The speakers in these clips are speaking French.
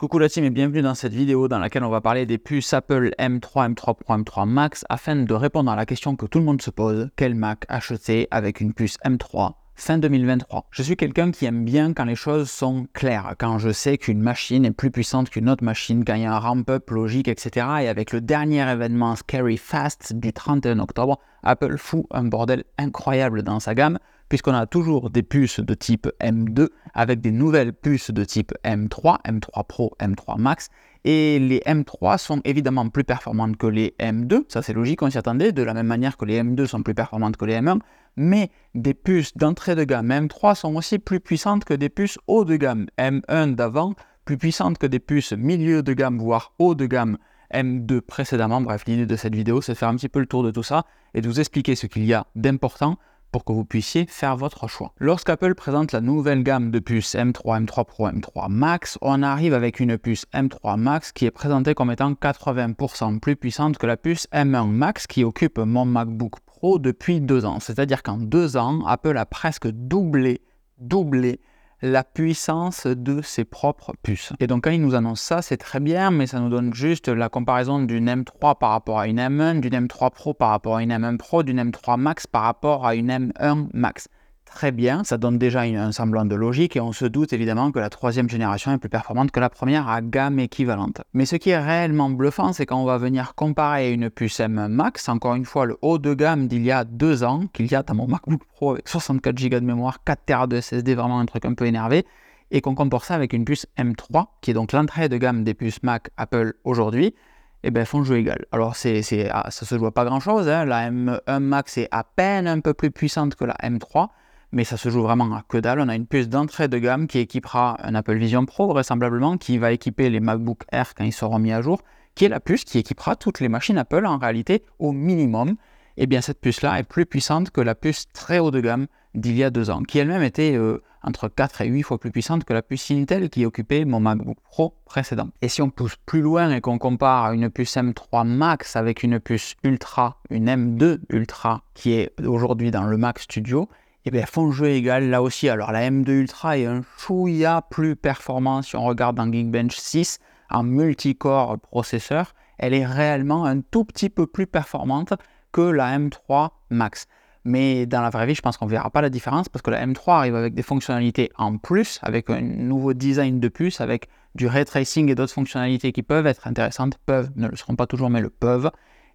Coucou la team et bienvenue dans cette vidéo dans laquelle on va parler des puces Apple M3, M3 Pro, M3 Max afin de répondre à la question que tout le monde se pose, quel Mac acheter avec une puce M3 fin 2023. Je suis quelqu'un qui aime bien quand les choses sont claires, quand je sais qu'une machine est plus puissante qu'une autre machine, quand il y a un ramp-up logique, etc. Et avec le dernier événement Scary Fast du 31 octobre, Apple fout un bordel incroyable dans sa gamme puisqu'on a toujours des puces de type M2 avec des nouvelles puces de type M3, M3 Pro, M3 Max. Et les M3 sont évidemment plus performantes que les M2, ça c'est logique, on s'y attendait, de la même manière que les M2 sont plus performantes que les M1, mais des puces d'entrée de gamme M3 sont aussi plus puissantes que des puces haut de gamme M1 d'avant, plus puissantes que des puces milieu de gamme, voire haut de gamme M2 précédemment. Bref, l'idée de cette vidéo, c'est de faire un petit peu le tour de tout ça et de vous expliquer ce qu'il y a d'important pour que vous puissiez faire votre choix. Lorsqu'Apple présente la nouvelle gamme de puces M3, M3 Pro, M3 Max, on arrive avec une puce M3 Max qui est présentée comme étant 80% plus puissante que la puce M1 Max qui occupe mon MacBook Pro depuis deux ans. C'est-à-dire qu'en deux ans, Apple a presque doublé, doublé la puissance de ses propres puces. Et donc quand ils nous annoncent ça, c'est très bien, mais ça nous donne juste la comparaison d'une M3 par rapport à une M1, d'une M3 Pro par rapport à une M1 Pro, d'une M3 Max par rapport à une M1 Max très bien, ça donne déjà un semblant de logique et on se doute évidemment que la troisième génération est plus performante que la première à gamme équivalente. Mais ce qui est réellement bluffant, c'est quand on va venir comparer une puce M Max, encore une fois le haut de gamme d'il y a deux ans, qu'il y a dans mon MacBook Pro avec 64 Go de mémoire, 4 Tera de SSD, vraiment un truc un peu énervé, et qu'on compare ça avec une puce M3, qui est donc l'entrée de gamme des puces Mac Apple aujourd'hui, eh bien, font jeu égal. Alors, c'est, c'est, ah, ça se voit pas grand-chose. Hein. La M1 Max est à peine un peu plus puissante que la M3, mais ça se joue vraiment à que dalle. On a une puce d'entrée de gamme qui équipera un Apple Vision Pro vraisemblablement, qui va équiper les MacBook Air quand ils seront mis à jour, qui est la puce qui équipera toutes les machines Apple en réalité au minimum. Et eh bien cette puce-là est plus puissante que la puce très haut de gamme d'il y a deux ans, qui elle-même était euh, entre 4 et 8 fois plus puissante que la puce Intel qui occupait mon MacBook Pro précédent. Et si on pousse plus loin et qu'on compare une puce M3 Max avec une puce Ultra, une M2 Ultra qui est aujourd'hui dans le Mac Studio, eh bien, font jeu égal là aussi. Alors la M2 Ultra est un chouïa plus performant si on regarde dans Geekbench 6 en multicore processeur. Elle est réellement un tout petit peu plus performante que la M3 Max. Mais dans la vraie vie, je pense qu'on ne verra pas la différence parce que la M3 arrive avec des fonctionnalités en plus, avec un nouveau design de puce, avec du ray tracing et d'autres fonctionnalités qui peuvent être intéressantes, peuvent, ne le seront pas toujours, mais le peuvent.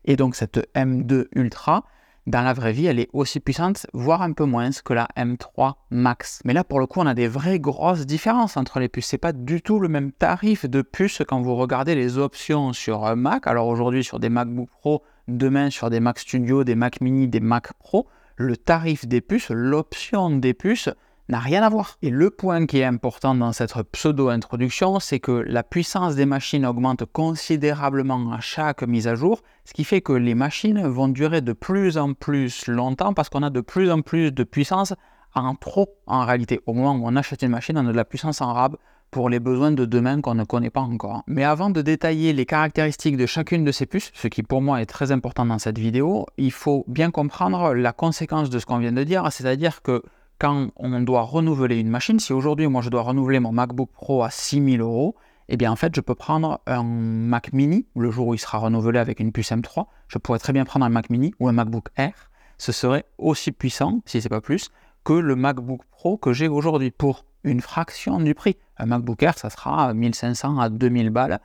Et donc cette M2 Ultra, dans la vraie vie, elle est aussi puissante, voire un peu moins que la M3 Max. Mais là, pour le coup, on a des vraies grosses différences entre les puces. C'est pas du tout le même tarif de puce quand vous regardez les options sur un Mac. Alors aujourd'hui, sur des MacBook Pro, demain sur des Mac Studio, des Mac Mini, des Mac Pro, le tarif des puces, l'option des puces, n'a rien à voir. Et le point qui est important dans cette pseudo-introduction, c'est que la puissance des machines augmente considérablement à chaque mise à jour, ce qui fait que les machines vont durer de plus en plus longtemps parce qu'on a de plus en plus de puissance en trop en réalité. Au moment où on achète une machine, on a de la puissance en rab pour les besoins de demain qu'on ne connaît pas encore. Mais avant de détailler les caractéristiques de chacune de ces puces, ce qui pour moi est très important dans cette vidéo, il faut bien comprendre la conséquence de ce qu'on vient de dire, c'est-à-dire que quand on doit renouveler une machine, si aujourd'hui moi je dois renouveler mon MacBook Pro à 6000 euros, eh bien en fait je peux prendre un Mac mini, le jour où il sera renouvelé avec une puce M3, je pourrais très bien prendre un Mac mini ou un MacBook Air, ce serait aussi puissant, si c'est pas plus, que le MacBook Pro que j'ai aujourd'hui pour une fraction du prix. Un MacBook Air, ça sera 1500 à 2000 balles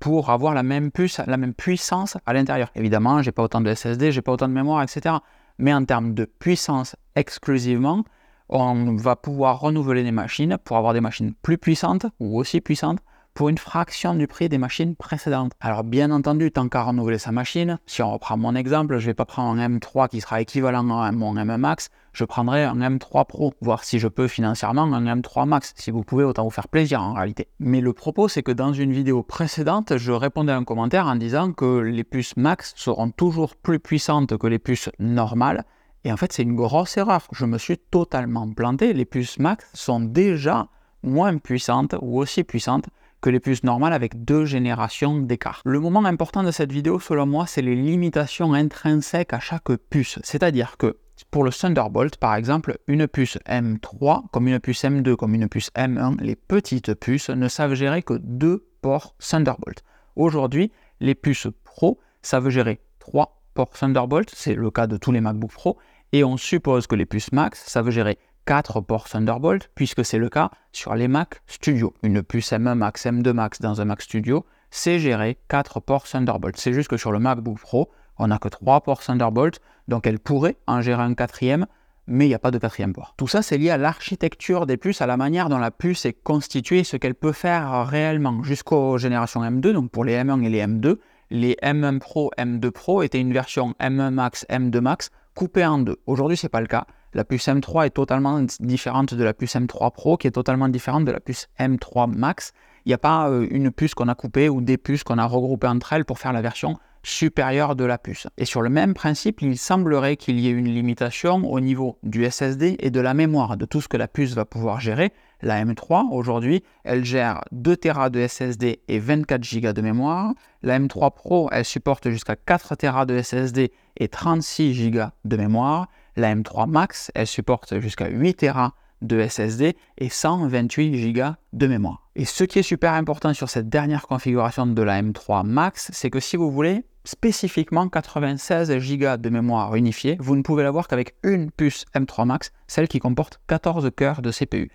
pour avoir la même puce, la même puissance à l'intérieur. Évidemment, j'ai pas autant de SSD, j'ai pas autant de mémoire, etc. Mais en termes de puissance exclusivement, on va pouvoir renouveler les machines pour avoir des machines plus puissantes ou aussi puissantes pour une fraction du prix des machines précédentes. Alors bien entendu, tant qu'à renouveler sa machine, si on reprend mon exemple, je ne vais pas prendre un M3 qui sera équivalent à mon M Max, je prendrai un M3 Pro, voir si je peux financièrement un M3 Max. Si vous pouvez, autant vous faire plaisir en réalité. Mais le propos, c'est que dans une vidéo précédente, je répondais à un commentaire en disant que les puces Max seront toujours plus puissantes que les puces normales et en fait, c'est une grosse erreur. Je me suis totalement planté. Les puces Max sont déjà moins puissantes ou aussi puissantes que les puces normales avec deux générations d'écart. Le moment important de cette vidéo, selon moi, c'est les limitations intrinsèques à chaque puce. C'est-à-dire que pour le Thunderbolt, par exemple, une puce M3, comme une puce M2, comme une puce M1, les petites puces ne savent gérer que deux ports Thunderbolt. Aujourd'hui, les puces Pro, ça veut gérer 3 ports Thunderbolt, c'est le cas de tous les MacBook Pro, et on suppose que les puces Max, ça veut gérer 4 ports Thunderbolt, puisque c'est le cas sur les Mac Studio. Une puce M1 Max, M2 Max dans un Mac Studio, c'est gérer 4 ports Thunderbolt. C'est juste que sur le MacBook Pro, on n'a que 3 ports Thunderbolt, donc elle pourrait en gérer un quatrième, mais il n'y a pas de quatrième port. Tout ça, c'est lié à l'architecture des puces, à la manière dont la puce est constituée, ce qu'elle peut faire réellement jusqu'aux générations M2, donc pour les M1 et les M2. Les M1 Pro, M2 Pro étaient une version M1 Max, M2 Max coupée en deux. Aujourd'hui, ce n'est pas le cas. La puce M3 est totalement différente de la puce M3 Pro, qui est totalement différente de la puce M3 Max. Il n'y a pas euh, une puce qu'on a coupée ou des puces qu'on a regroupées entre elles pour faire la version supérieure de la puce. Et sur le même principe, il semblerait qu'il y ait une limitation au niveau du SSD et de la mémoire, de tout ce que la puce va pouvoir gérer. La M3, aujourd'hui, elle gère 2 Tera de SSD et 24 Go de mémoire. La M3 Pro, elle supporte jusqu'à 4 Tera de SSD et 36 Go de mémoire. La M3 Max, elle supporte jusqu'à 8 Tera de SSD et 128 Go de mémoire. Et ce qui est super important sur cette dernière configuration de la M3 Max, c'est que si vous voulez spécifiquement 96 Go de mémoire unifiée, vous ne pouvez l'avoir qu'avec une puce M3 Max, celle qui comporte 14 cœurs de CPU.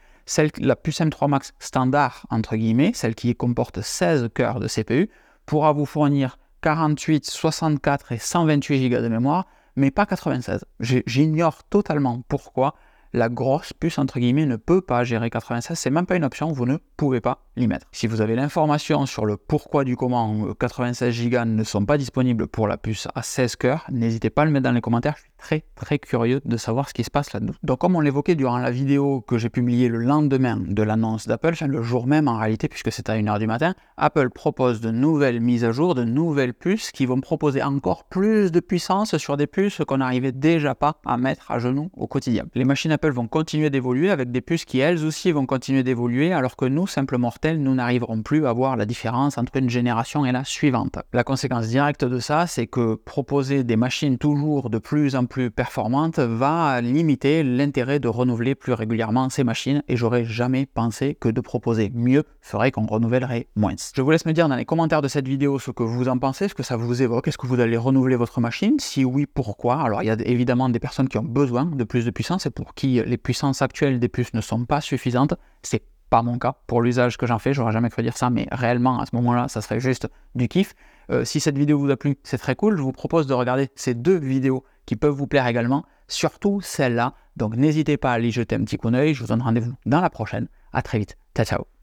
La puce M3 Max standard, entre guillemets, celle qui comporte 16 cœurs de CPU, pourra vous fournir 48, 64 et 128 Go de mémoire, mais pas 96. J'ignore totalement pourquoi la grosse puce entre guillemets ne peut pas gérer 96, c'est même pas une option, vous ne pouvez pas Si vous avez l'information sur le pourquoi du comment 96 Go ne sont pas disponibles pour la puce à 16 cœurs, n'hésitez pas à le mettre dans les commentaires, je suis très très curieux de savoir ce qui se passe là-dedans. Donc comme on l'évoquait durant la vidéo que j'ai publiée le lendemain de l'annonce d'Apple, le jour même en réalité puisque c'est à 1h du matin, Apple propose de nouvelles mises à jour, de nouvelles puces qui vont proposer encore plus de puissance sur des puces qu'on n'arrivait déjà pas à mettre à genoux au quotidien. Les machines Apple vont continuer d'évoluer avec des puces qui elles aussi vont continuer d'évoluer alors que nous, simples mortels, nous n'arriverons plus à voir la différence entre une génération et la suivante. La conséquence directe de ça, c'est que proposer des machines toujours de plus en plus performantes va limiter l'intérêt de renouveler plus régulièrement ces machines et j'aurais jamais pensé que de proposer mieux ferait qu'on renouvellerait moins. Je vous laisse me dire dans les commentaires de cette vidéo ce que vous en pensez, ce que ça vous évoque, est-ce que vous allez renouveler votre machine? Si oui, pourquoi? Alors il y a évidemment des personnes qui ont besoin de plus de puissance et pour qui les puissances actuelles des puces ne sont pas suffisantes. C'est pas mon cas. Pour l'usage que j'en fais, j'aurais jamais cru dire ça, mais réellement, à ce moment-là, ça serait juste du kiff. Euh, si cette vidéo vous a plu, c'est très cool. Je vous propose de regarder ces deux vidéos qui peuvent vous plaire également, surtout celle-là. Donc n'hésitez pas à aller jeter un petit coup d'œil. Je vous donne rendez-vous dans la prochaine. À très vite. Ciao, ciao.